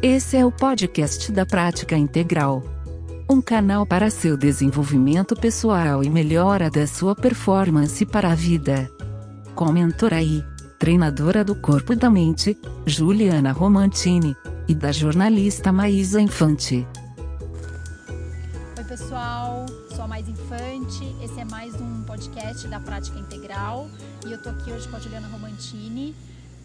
Esse é o podcast da Prática Integral. Um canal para seu desenvolvimento pessoal e melhora da sua performance para a vida. Com mentora treinadora do corpo e da mente, Juliana Romantini, e da jornalista Maísa Infante. Oi, pessoal, sou a Mais Infante. Esse é mais um podcast da Prática Integral e eu tô aqui hoje com a Juliana Romantini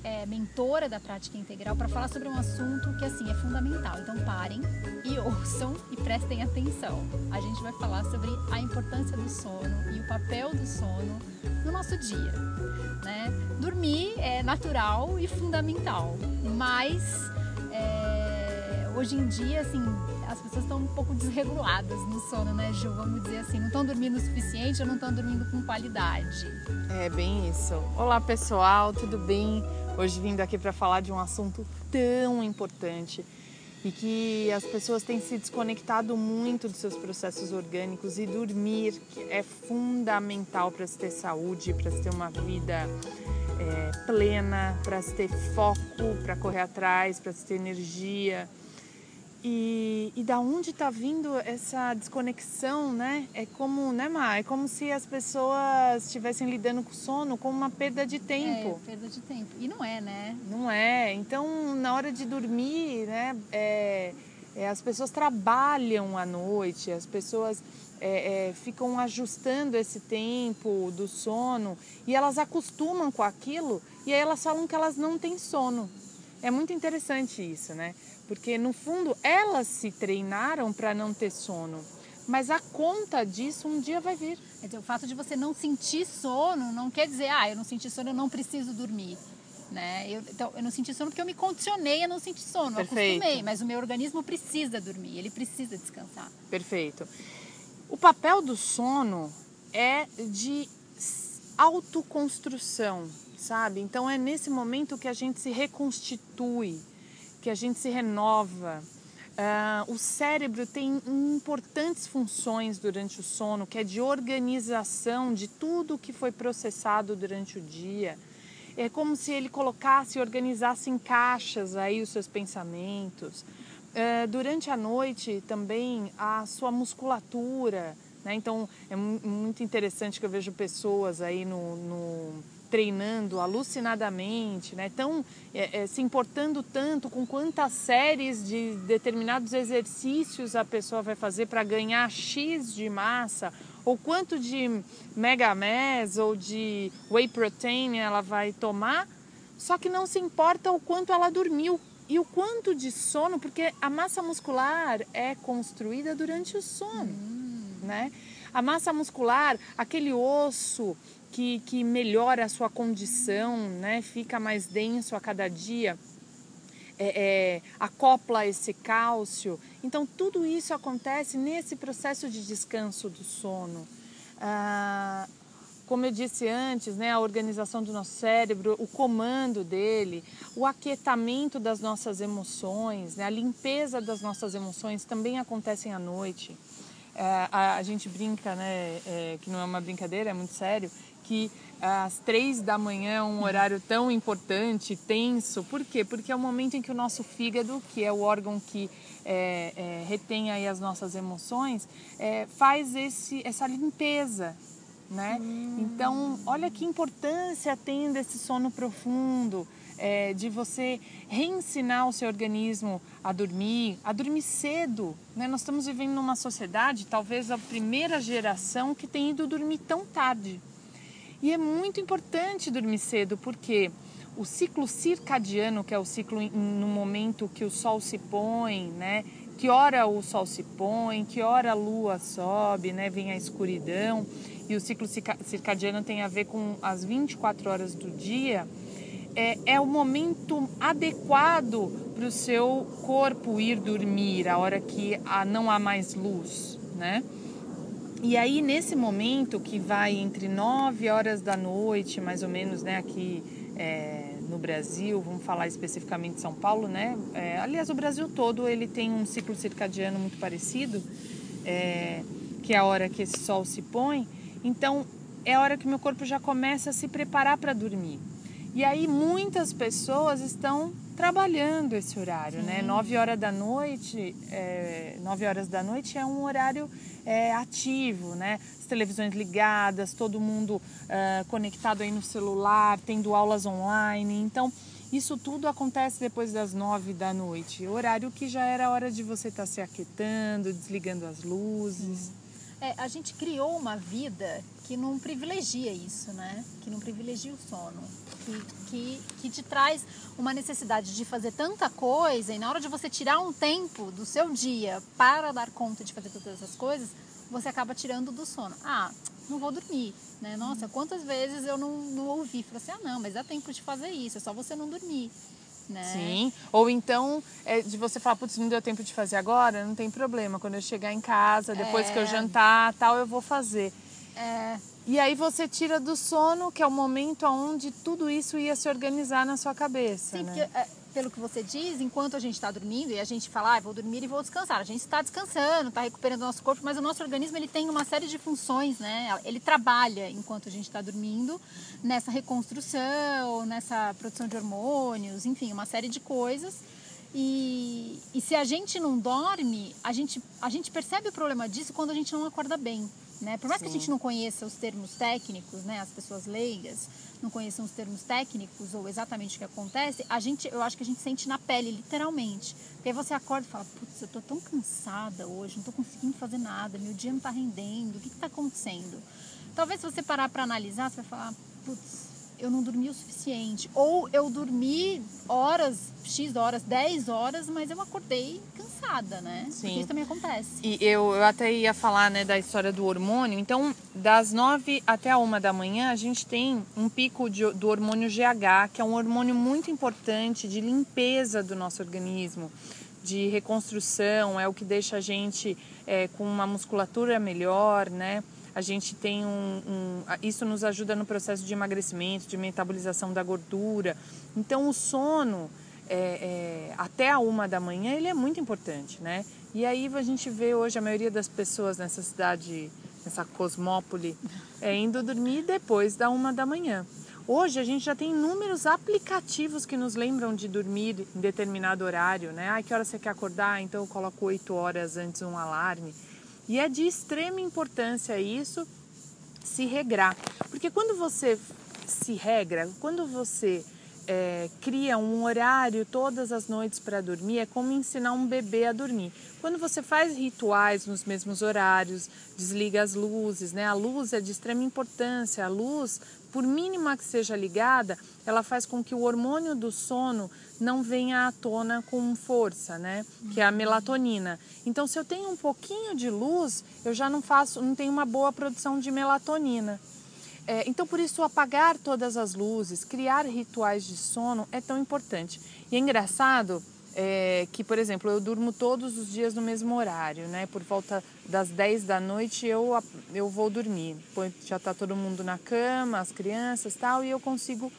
é, mentora da prática integral, para falar sobre um assunto que assim é fundamental. Então parem e ouçam e prestem atenção. A gente vai falar sobre a importância do sono e o papel do sono no nosso dia. Né? Dormir é natural e fundamental, mas é, hoje em dia assim as pessoas estão um pouco desreguladas no sono, né, Ju? Vamos dizer assim, não estão dormindo o suficiente ou não estão dormindo com qualidade. É bem isso. Olá pessoal, tudo bem? Hoje vindo aqui para falar de um assunto tão importante e que as pessoas têm se desconectado muito dos seus processos orgânicos e dormir é fundamental para se ter saúde, para se ter uma vida é, plena, para se ter foco, para correr atrás, para se ter energia. E, e da onde está vindo essa desconexão, né? É como, né, Má? É como se as pessoas estivessem lidando com o sono como uma perda de tempo. É, perda de tempo. E não é, né? Não é. Então, na hora de dormir, né? É, é, as pessoas trabalham à noite, as pessoas é, é, ficam ajustando esse tempo do sono e elas acostumam com aquilo e aí elas falam que elas não têm sono. É muito interessante isso, né? porque no fundo elas se treinaram para não ter sono. Mas a conta disso um dia vai vir. Então, o fato de você não sentir sono não quer dizer, ah, eu não senti sono, eu não preciso dormir. Né? Eu, então, eu não senti sono porque eu me condicionei a não sentir sono, Perfeito. acostumei, mas o meu organismo precisa dormir, ele precisa descansar. Perfeito. O papel do sono é de autoconstrução, sabe? Então é nesse momento que a gente se reconstitui que a gente se renova. Uh, o cérebro tem importantes funções durante o sono, que é de organização de tudo que foi processado durante o dia. É como se ele colocasse e organizasse em caixas aí os seus pensamentos. Uh, durante a noite também a sua musculatura, né? Então é muito interessante que eu vejo pessoas aí no, no treinando alucinadamente, né? Tão, é, é, se importando tanto com quantas séries de determinados exercícios a pessoa vai fazer para ganhar X de massa, ou quanto de mega mass ou de whey protein ela vai tomar, só que não se importa o quanto ela dormiu e o quanto de sono, porque a massa muscular é construída durante o sono, hum. né? A massa muscular, aquele osso que, que melhora a sua condição, né? fica mais denso a cada dia, é, é, acopla esse cálcio. Então, tudo isso acontece nesse processo de descanso do sono. Ah, como eu disse antes, né, a organização do nosso cérebro, o comando dele, o aquietamento das nossas emoções, né, a limpeza das nossas emoções também acontecem à noite. É, a, a, gente brinca, né, é, que não é uma brincadeira, é muito sério, que às três da manhã é um horário tão importante, tenso. Por quê? Porque é o momento em que o nosso fígado, que é o órgão que é, é, retém aí as nossas emoções, é, faz esse, essa limpeza. Né? Hum. Então, olha que importância tem desse sono profundo, é, de você reensinar o seu organismo a dormir, a dormir cedo. Né? Nós estamos vivendo numa sociedade, talvez a primeira geração, que tem ido dormir tão tarde. E é muito importante dormir cedo, porque o ciclo circadiano, que é o ciclo no momento que o sol se põe, né? Que hora o sol se põe, que hora a lua sobe, né? Vem a escuridão. E o ciclo circadiano tem a ver com as 24 horas do dia. É, é o momento adequado para o seu corpo ir dormir, a hora que não há mais luz, né? E aí, nesse momento que vai entre 9 horas da noite, mais ou menos, né, aqui é, no Brasil, vamos falar especificamente de São Paulo, né? É, aliás, o Brasil todo ele tem um ciclo circadiano muito parecido, é, que é a hora que esse sol se põe. Então, é a hora que meu corpo já começa a se preparar para dormir. E aí, muitas pessoas estão trabalhando esse horário, né? Sim. né? 9 horas da noite, é, 9 horas da noite é um horário é, ativo, né? As televisões ligadas, todo mundo uh, conectado aí no celular, tendo aulas online. Então, isso tudo acontece depois das 9 da noite, horário que já era hora de você estar tá se aquietando, desligando as luzes. É, a gente criou uma vida que não privilegia isso, né? Que não privilegia o sono. Que, que, que te traz uma necessidade de fazer tanta coisa e na hora de você tirar um tempo do seu dia para dar conta de fazer todas essas coisas, você acaba tirando do sono. Ah, não vou dormir, né? Nossa, quantas vezes eu não, não ouvi? Falei assim, ah não, mas dá tempo de fazer isso, é só você não dormir. Né? Sim. Ou então, é, de você falar, putz, não deu tempo de fazer agora, não tem problema. Quando eu chegar em casa, depois é... que eu é. jantar, tal, eu vou fazer. É. E aí você tira do sono, que é o momento onde tudo isso ia se organizar na sua cabeça. Sim, né? porque é, pelo que você diz, enquanto a gente está dormindo e a gente fala, ah, vou dormir e vou descansar. A gente está descansando, está recuperando o nosso corpo, mas o nosso organismo ele tem uma série de funções, né? Ele trabalha enquanto a gente está dormindo nessa reconstrução, nessa produção de hormônios, enfim, uma série de coisas. E, e se a gente não dorme, a gente, a gente percebe o problema disso quando a gente não acorda bem. Né? Por mais Sim. que a gente não conheça os termos técnicos, né? as pessoas leigas não conheçam os termos técnicos ou exatamente o que acontece, a gente, eu acho que a gente sente na pele, literalmente. Porque aí você acorda e fala, putz, eu tô tão cansada hoje, não tô conseguindo fazer nada, meu dia não tá rendendo, o que que tá acontecendo? Talvez se você parar para analisar, você vai falar, putz, eu não dormi o suficiente. Ou eu dormi horas, X horas, 10 horas, mas eu acordei cansada, né? Sim. Porque isso também acontece. E eu, eu até ia falar né, da história do hormônio. Então, das 9 até a 1 da manhã, a gente tem um pico de, do hormônio GH, que é um hormônio muito importante de limpeza do nosso organismo de reconstrução, é o que deixa a gente é, com uma musculatura melhor, né? A gente tem um, um, Isso nos ajuda no processo de emagrecimento, de metabolização da gordura. Então, o sono, é, é, até a uma da manhã, ele é muito importante, né? E aí a gente vê hoje a maioria das pessoas nessa cidade, nessa cosmópole, é, indo dormir depois da uma da manhã. Hoje a gente já tem inúmeros aplicativos que nos lembram de dormir em determinado horário, né? Ah, que hora você quer acordar? Então eu coloco 8 horas antes um alarme. E é de extrema importância isso se regrar. Porque quando você se regra, quando você é, cria um horário todas as noites para dormir, é como ensinar um bebê a dormir. Quando você faz rituais nos mesmos horários, desliga as luzes, né? A luz é de extrema importância. A luz, por mínima que seja ligada, ela faz com que o hormônio do sono não venha à tona com força, né? Que é a melatonina. Então, se eu tenho um pouquinho de luz, eu já não faço, não tenho uma boa produção de melatonina. É, então, por isso, apagar todas as luzes, criar rituais de sono é tão importante. E é engraçado é, que, por exemplo, eu durmo todos os dias no mesmo horário, né? Por volta das 10 da noite eu, eu vou dormir. Já está todo mundo na cama, as crianças tal, e eu consigo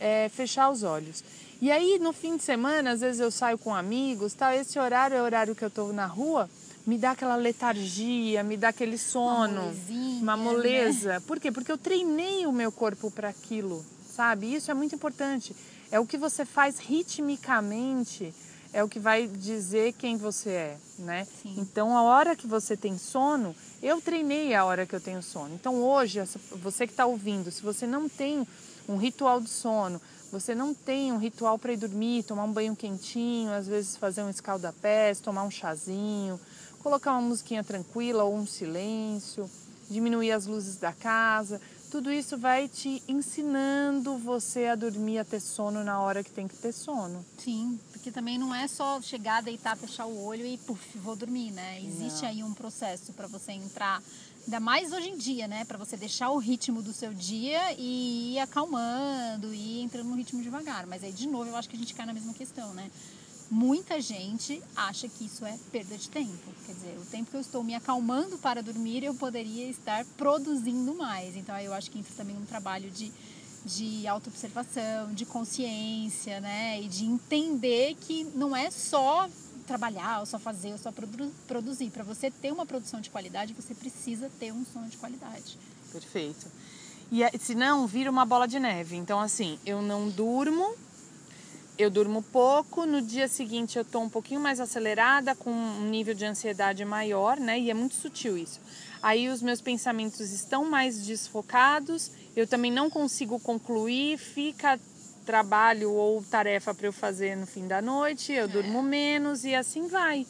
é, fechar os olhos. E aí, no fim de semana, às vezes eu saio com amigos, tal, esse horário é o horário que eu estou na rua, me dá aquela letargia, me dá aquele sono, uma né? moleza. Né? Por quê? Porque eu treinei o meu corpo para aquilo, sabe? Isso é muito importante. É o que você faz ritmicamente, é o que vai dizer quem você é, né? Sim. Então, a hora que você tem sono, eu treinei a hora que eu tenho sono. Então, hoje, você que está ouvindo, se você não tem um ritual de sono, você não tem um ritual para ir dormir, tomar um banho quentinho, às vezes fazer um escaldapés, tomar um chazinho, colocar uma musiquinha tranquila ou um silêncio, diminuir as luzes da casa. Tudo isso vai te ensinando você a dormir, a ter sono na hora que tem que ter sono. Sim, porque também não é só chegar, deitar, fechar o olho e puf, vou dormir, né? Existe não. aí um processo para você entrar Ainda mais hoje em dia, né? Para você deixar o ritmo do seu dia e ir acalmando, e entrando no ritmo devagar. Mas aí, de novo, eu acho que a gente cai na mesma questão, né? Muita gente acha que isso é perda de tempo. Quer dizer, o tempo que eu estou me acalmando para dormir, eu poderia estar produzindo mais. Então, eu acho que entra também um trabalho de, de autoobservação, de consciência, né? E de entender que não é só trabalhar, ou só fazer, ou só produ produzir. Para você ter uma produção de qualidade, você precisa ter um sono de qualidade. Perfeito. E se não, vira uma bola de neve. Então, assim, eu não durmo, eu durmo pouco, no dia seguinte eu estou um pouquinho mais acelerada, com um nível de ansiedade maior, né? E é muito sutil isso. Aí os meus pensamentos estão mais desfocados, eu também não consigo concluir, fica trabalho ou tarefa para eu fazer no fim da noite, eu durmo menos e assim vai.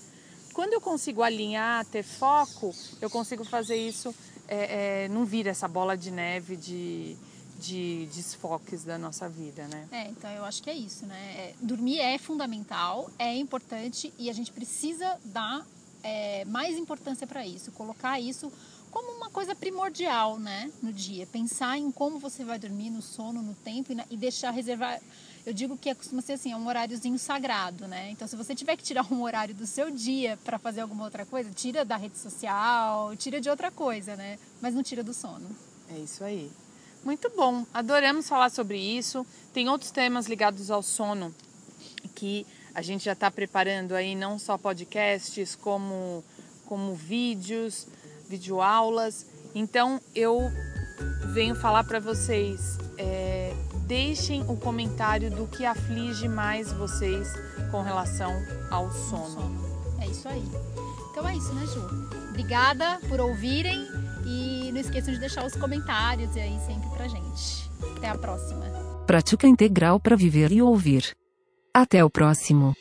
Quando eu consigo alinhar, ter foco, eu consigo fazer isso, é, é, não vira essa bola de neve de de desfoques da nossa vida, né? É, então eu acho que é isso, né? É, dormir é fundamental, é importante e a gente precisa dar é, mais importância para isso, colocar isso como uma coisa primordial, né, no dia. Pensar em como você vai dormir, no sono, no tempo e, e deixar reservar. Eu digo que costuma ser assim, é um horáriozinho sagrado, né? Então, se você tiver que tirar um horário do seu dia para fazer alguma outra coisa, tira da rede social, tira de outra coisa, né? Mas não tira do sono. É isso aí. Muito bom, adoramos falar sobre isso. Tem outros temas ligados ao sono que a gente já está preparando aí, não só podcasts, como, como vídeos, videoaulas. Então eu venho falar para vocês, é, deixem o comentário do que aflige mais vocês com relação ao sono. É isso aí. Então é isso, né, Ju? Obrigada por ouvirem não esqueçam de deixar os comentários aí sempre pra gente. Até a próxima. Prática integral para viver e ouvir. Até o próximo.